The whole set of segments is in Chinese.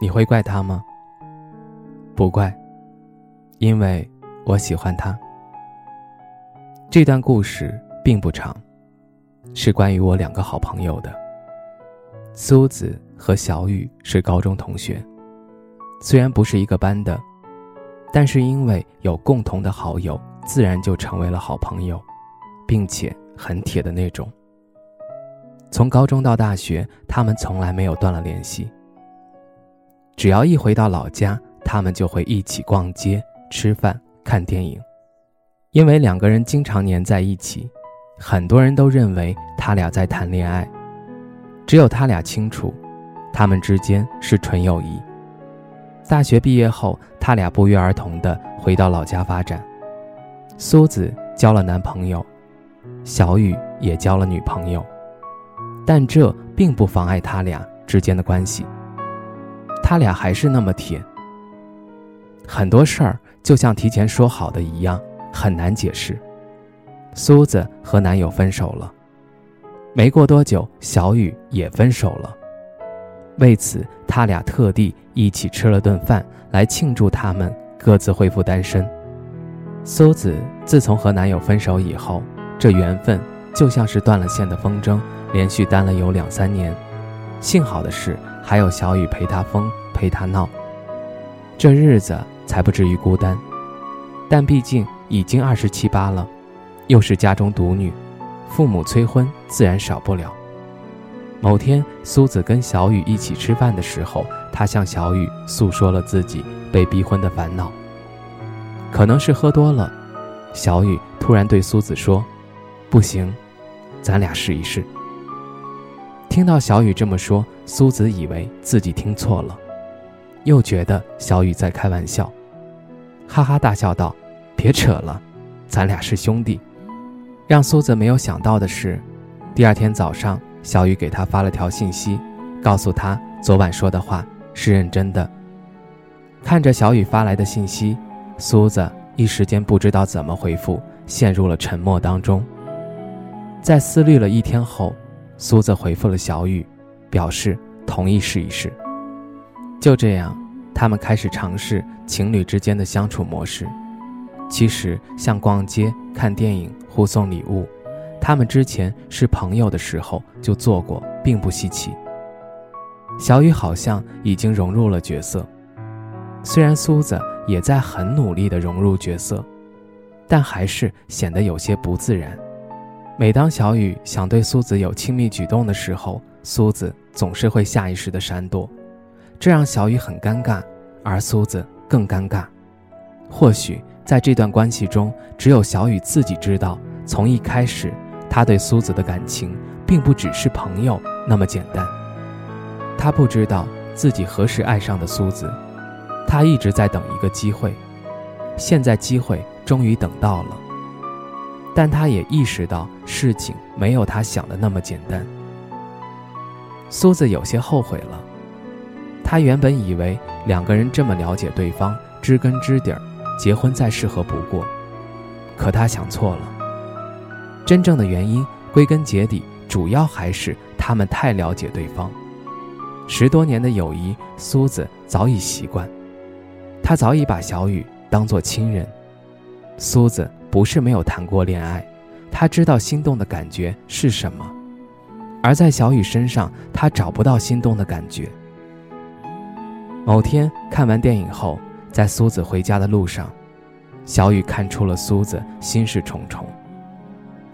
你会怪他吗？不怪，因为我喜欢他。这段故事并不长，是关于我两个好朋友的。苏子和小雨是高中同学，虽然不是一个班的，但是因为有共同的好友，自然就成为了好朋友，并且很铁的那种。从高中到大学，他们从来没有断了联系。只要一回到老家，他们就会一起逛街、吃饭、看电影。因为两个人经常黏在一起，很多人都认为他俩在谈恋爱。只有他俩清楚，他们之间是纯友谊。大学毕业后，他俩不约而同地回到老家发展。苏子交了男朋友，小雨也交了女朋友。但这并不妨碍他俩之间的关系。他俩还是那么铁。很多事儿就像提前说好的一样，很难解释。苏子和男友分手了，没过多久，小雨也分手了。为此，他俩特地一起吃了顿饭来庆祝他们各自恢复单身。苏子自从和男友分手以后，这缘分就像是断了线的风筝。连续单了有两三年，幸好的是还有小雨陪他疯陪他闹，这日子才不至于孤单。但毕竟已经二十七八了，又是家中独女，父母催婚自然少不了。某天，苏子跟小雨一起吃饭的时候，他向小雨诉说了自己被逼婚的烦恼。可能是喝多了，小雨突然对苏子说：“不行，咱俩试一试。”听到小雨这么说，苏子以为自己听错了，又觉得小雨在开玩笑，哈哈大笑道：“别扯了，咱俩是兄弟。”让苏子没有想到的是，第二天早上，小雨给他发了条信息，告诉他昨晚说的话是认真的。看着小雨发来的信息，苏子一时间不知道怎么回复，陷入了沉默当中。在思虑了一天后。苏子回复了小雨，表示同意试一试。就这样，他们开始尝试情侣之间的相处模式。其实，像逛街、看电影、互送礼物，他们之前是朋友的时候就做过，并不稀奇。小雨好像已经融入了角色，虽然苏子也在很努力地融入角色，但还是显得有些不自然。每当小雨想对苏子有亲密举动的时候，苏子总是会下意识的闪躲，这让小雨很尴尬，而苏子更尴尬。或许在这段关系中，只有小雨自己知道，从一开始，他对苏子的感情并不只是朋友那么简单。他不知道自己何时爱上的苏子，他一直在等一个机会，现在机会终于等到了。但他也意识到事情没有他想的那么简单。苏子有些后悔了，他原本以为两个人这么了解对方，知根知底儿，结婚再适合不过。可他想错了，真正的原因归根结底，主要还是他们太了解对方。十多年的友谊，苏子早已习惯，他早已把小雨当作亲人。苏子。不是没有谈过恋爱，他知道心动的感觉是什么，而在小雨身上，他找不到心动的感觉。某天看完电影后，在苏子回家的路上，小雨看出了苏子心事重重，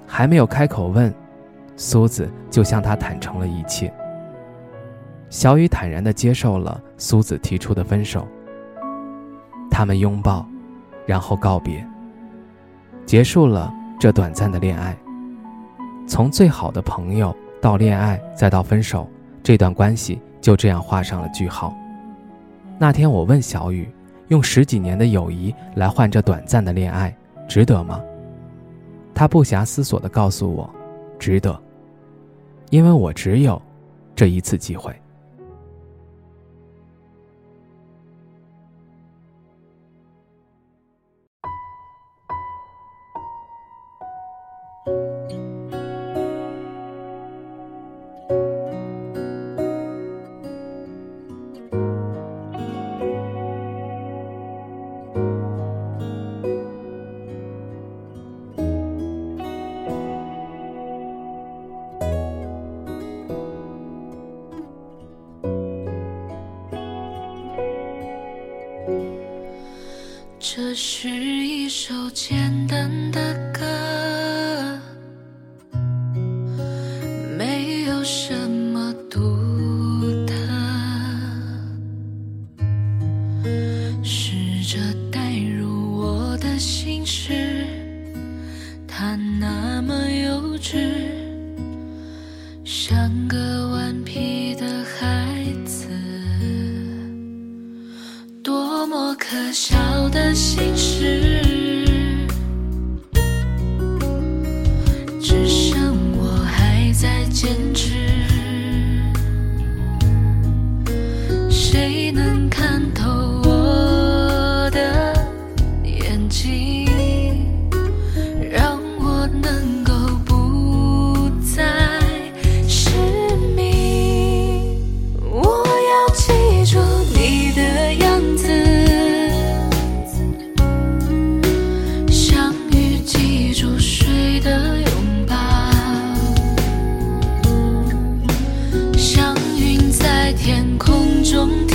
还没有开口问，苏子就向他坦诚了一切。小雨坦然地接受了苏子提出的分手，他们拥抱，然后告别。结束了这短暂的恋爱，从最好的朋友到恋爱，再到分手，这段关系就这样画上了句号。那天我问小雨，用十几年的友谊来换这短暂的恋爱，值得吗？他不暇思索地告诉我，值得，因为我只有这一次机会。这是一首简单的歌，小小的心事，只剩我还在坚持。空中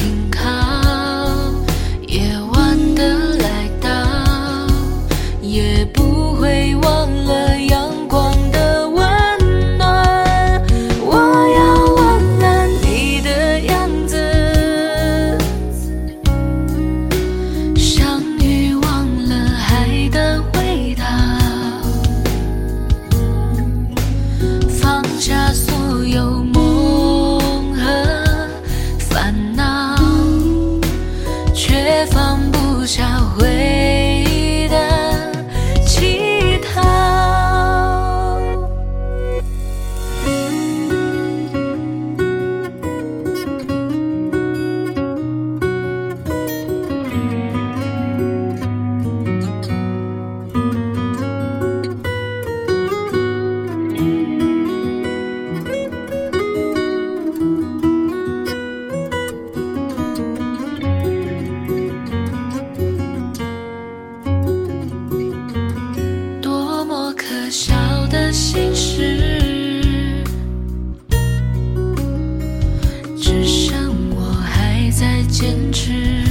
坚持。